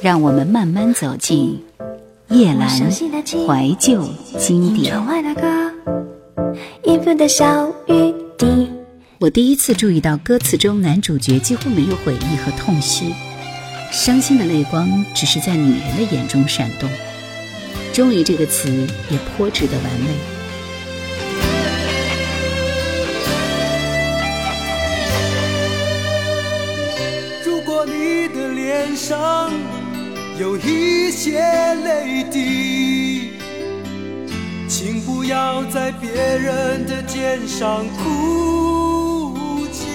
让我们慢慢走进叶阑怀旧经典。我第一次注意到歌词中男主角几乎没有悔意和痛惜，伤心的泪光只是在女人的眼中闪动。终于这个词也颇值得玩味。脸上有一些泪滴，请不要在别人的肩上哭泣，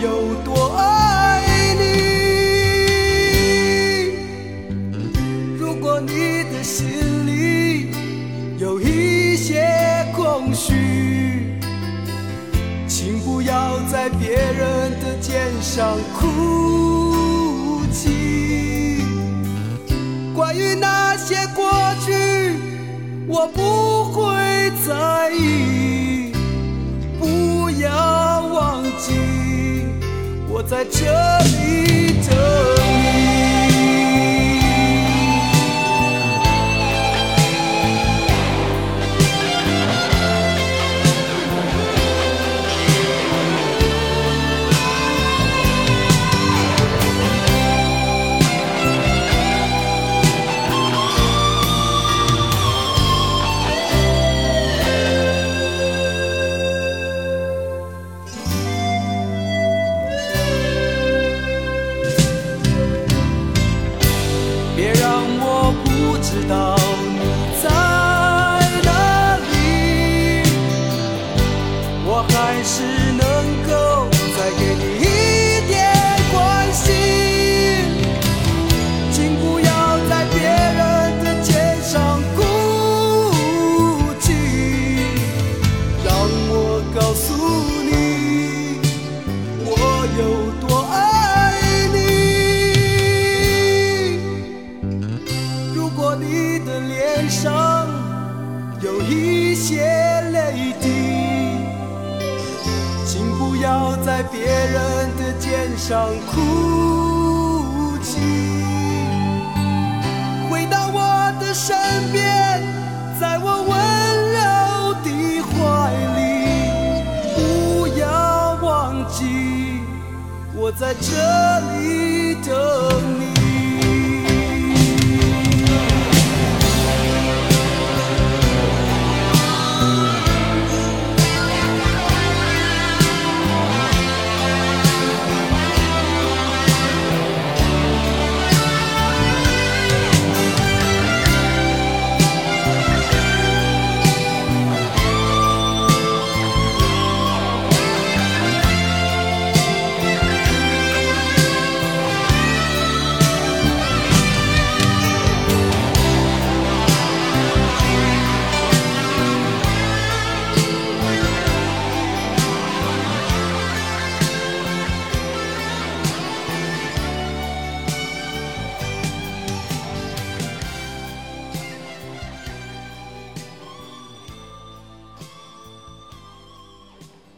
有多爱我在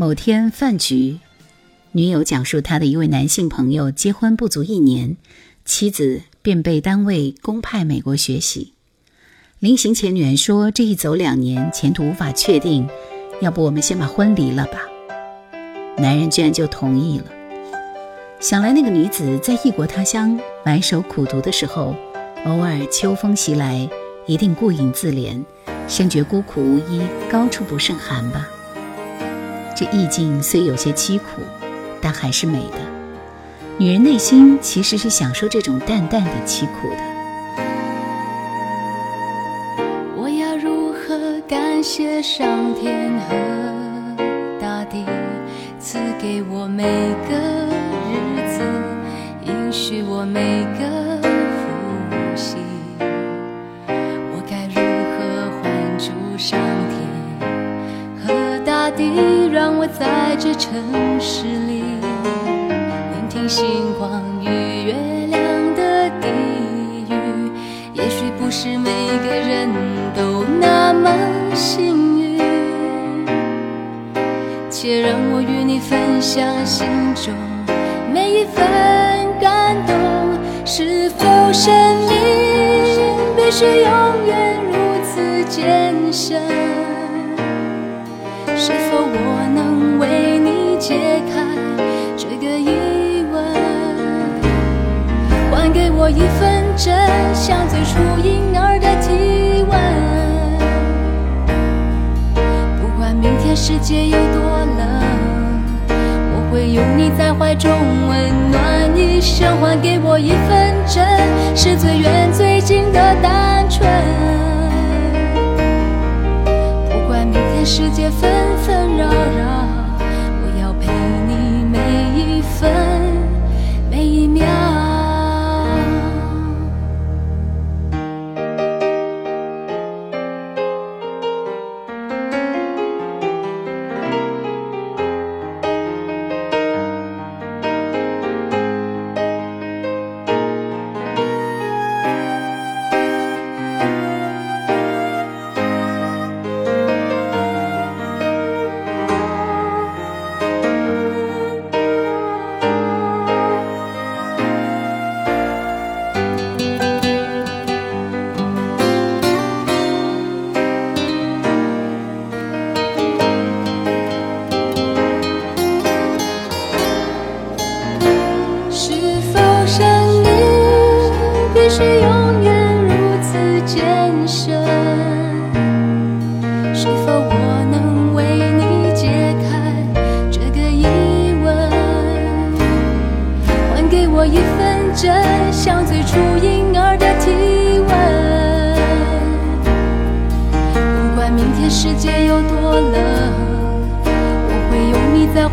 某天饭局，女友讲述她的一位男性朋友结婚不足一年，妻子便被单位公派美国学习。临行前，女人说：“这一走两年，前途无法确定，要不我们先把婚离了吧？”男人居然就同意了。想来那个女子在异国他乡埋首苦读的时候，偶尔秋风袭来，一定顾影自怜，深觉孤苦无依，高处不胜寒吧。这意境虽有些凄苦，但还是美的。女人内心其实是享受这种淡淡的凄苦的。我要如何感谢上天和大地，赐给我每个日子，允许我每个呼吸？我该如何还珠上天和大地，在这城市里？聆听星光与月亮的低语，也许不是每个人都那么幸运。且让我与你分享心中每一份感动。是否生命必须永远如此艰深？是否我能为你解开这个疑问，还？给我一份真像最初婴儿的体温。不管明天世界有多冷，我会拥你在怀中，温暖一生。还给我一份真，是最远最近的单纯。不管明天世界纷纷扰扰，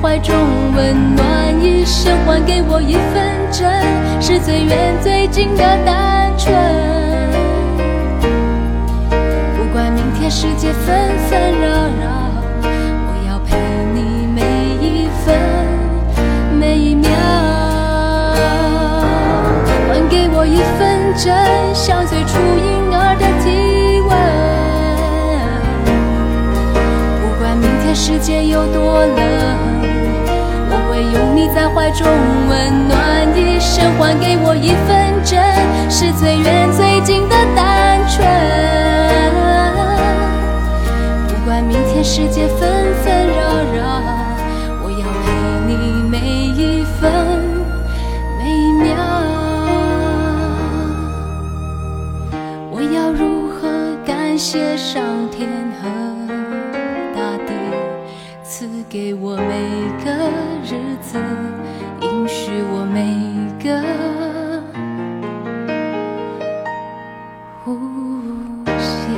怀中温暖一生，还给我一份真，是最远最近的单纯。不管明天世界纷纷扰扰，我要陪你每一分每一秒。还给我一份真，像最初婴儿的体温。不管明天世界有多冷。在怀中，温暖一生，还给我一份真，是最远最近的单纯。不管明天世界纷纷扰赐给我每个。日子，允许我每个呼吸。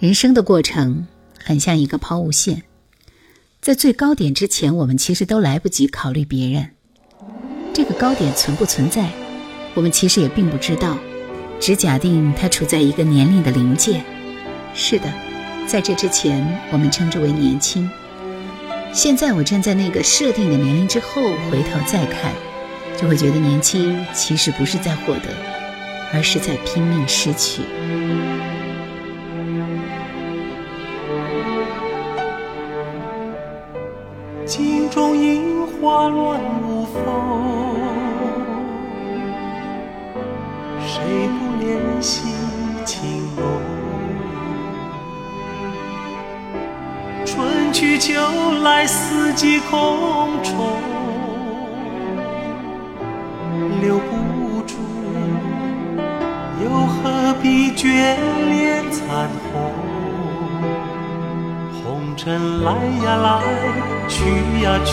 人生的过程很像一个抛物线，在最高点之前，我们其实都来不及考虑别人，这个高点存不存在？我们其实也并不知道，只假定它处在一个年龄的临界。是的，在这之前，我们称之为年轻。现在我站在那个设定的年龄之后，回头再看，就会觉得年轻其实不是在获得，而是在拼命失去。镜中影花乱无风。谁不怜惜情浓？春去秋来，四季空重，留不住，又何必眷恋残红？红尘来呀来，去呀去，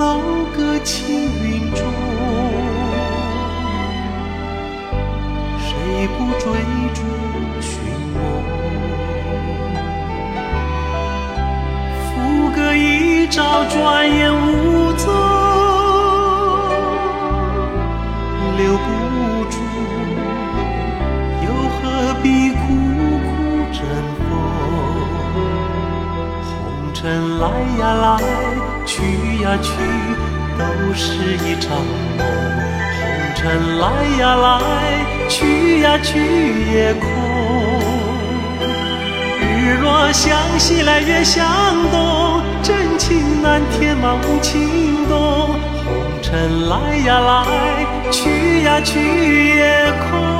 楼阁青云中，谁不追逐寻梦？浮歌一朝，转眼无踪，留不住，又何必苦苦争锋？红尘来呀来。呀去，都是一场梦。红尘来呀来，去呀去也空。日落向西来，月向东，真情难填满无情洞。红尘来呀来，去呀去也空。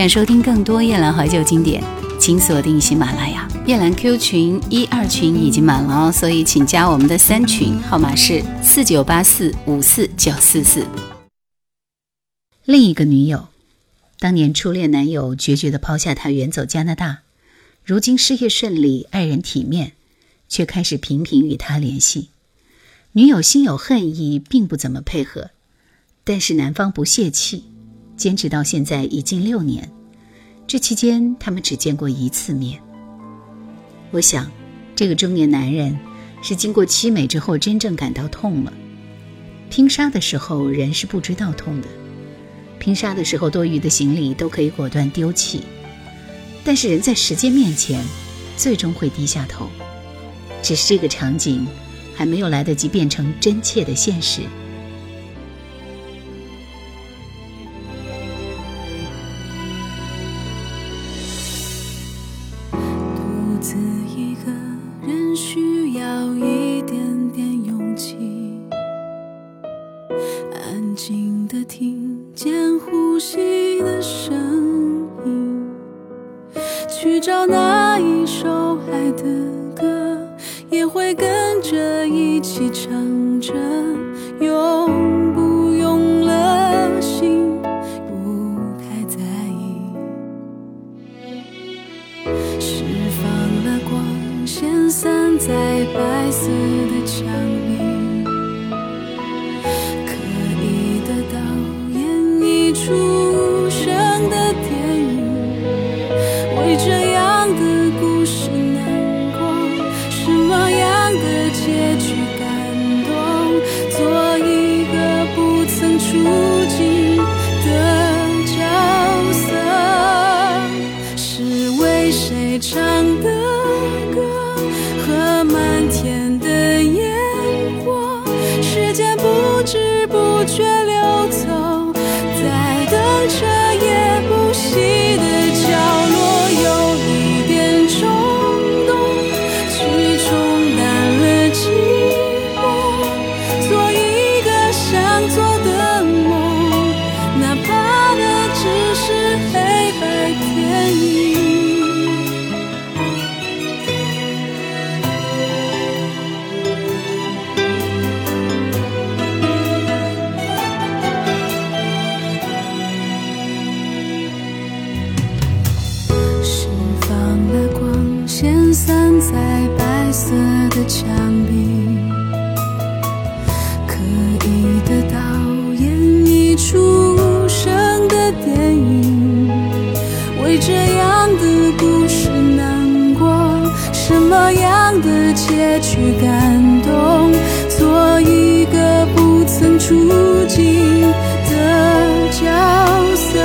想收听更多夜兰怀旧经典，请锁定喜马拉雅。夜兰 Q 群一二群已经满了哦，所以请加我们的三群，号码是四九八四五四九四四。另一个女友，当年初恋男友决绝地抛下她远走加拿大，如今事业顺利，爱人体面，却开始频频与他联系。女友心有恨意，并不怎么配合，但是男方不泄气。坚持到现在已近六年，这期间他们只见过一次面。我想，这个中年男人是经过凄美之后真正感到痛了。拼杀的时候人是不知道痛的，拼杀的时候多余的行李都可以果断丢弃，但是人在时间面前，最终会低下头。只是这个场景还没有来得及变成真切的现实。在白色为这样的故事难过，什么样的结局感动，做一个不曾触及的角色。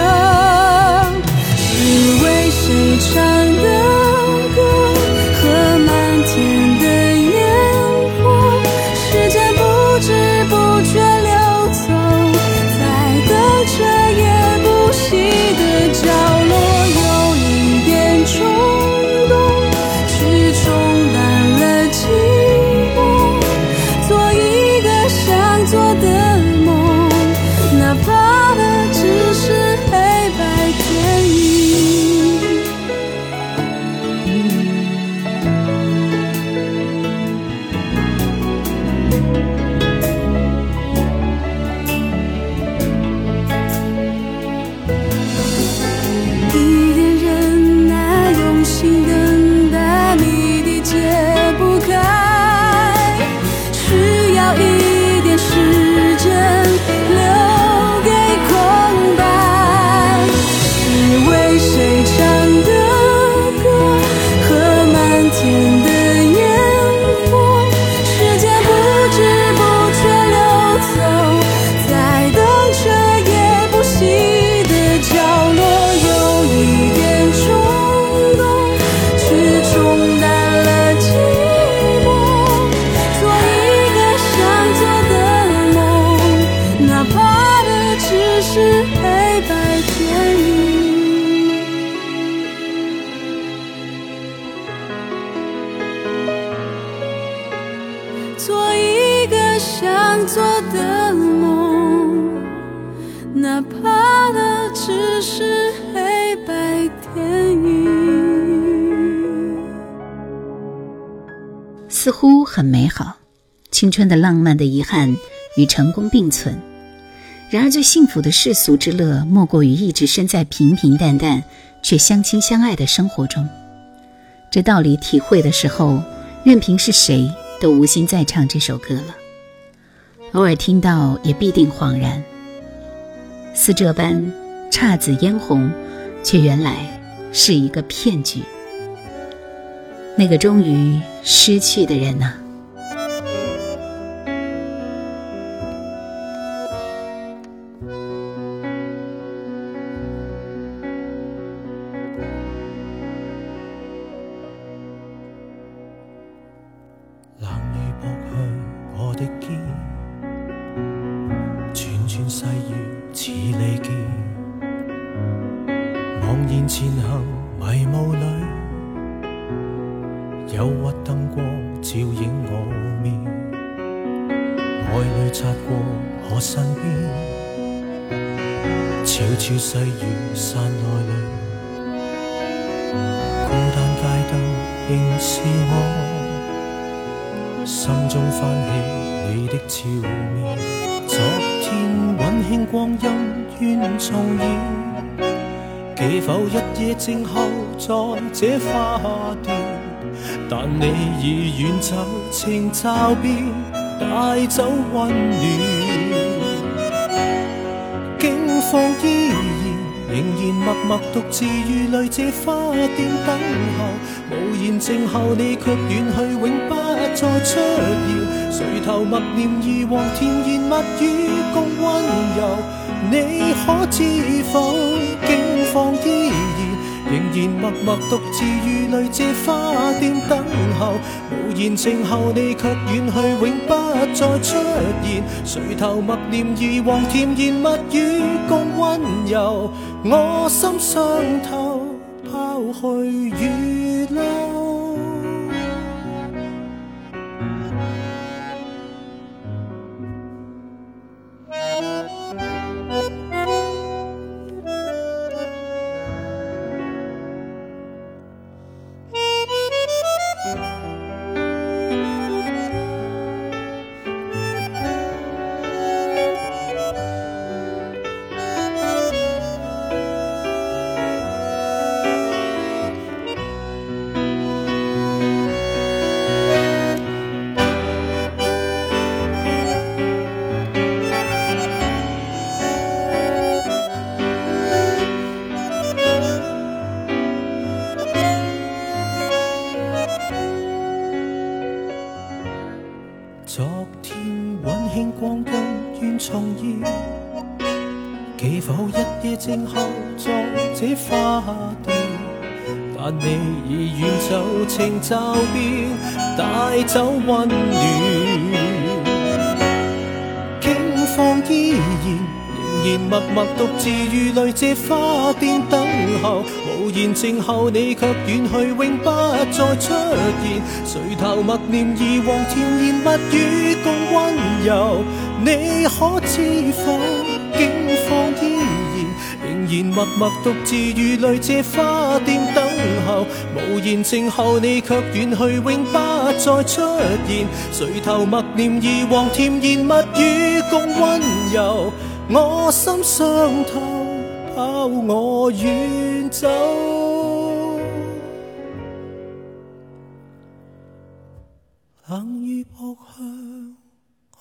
是为谁唱青春的浪漫的遗憾与成功并存。然而，最幸福的世俗之乐，莫过于一直身在平平淡淡却相亲相爱的生活中。这道理体会的时候，任凭是谁都无心再唱这首歌了。偶尔听到，也必定恍然。似这般姹紫嫣红，却原来是一个骗局。那个终于失去的人呐、的肩，串串细雨似利剑，茫然前行迷雾里，忧郁灯光照映我面，爱侣擦过我身边，悄悄细雨散来泪，孤单街灯仍是我。心中翻起你的笑面，昨天温馨光阴愿重演，记否一夜静候在这花店，但你已远走，情骤变，带走温暖。境况依然，仍然默默独自如泪，这花店等候。无言静候，你却远去，永不再出现。垂头默念以往甜言蜜语共温柔，你可知否？境况依然。仍然默默独自如泪，这花店等候。无言静候，你却远去，永不再出现。垂头默念以往甜言蜜语共温柔，我心伤透，抛去月流。静候在这花店，但你已远走，情骤变，带走温暖。境况依然，然默默独自如泪，这花店等候。无言静候，你却远去，永不再出现。垂头默念以往甜言蜜语共温柔，你可知否？境况依然。仍然默默独自如泪，这花店等候。无言静候，你却远去，永不再出现。垂头默念以往甜言蜜语共温柔，我心伤透，抛我远走。冷雨扑向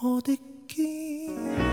我的肩。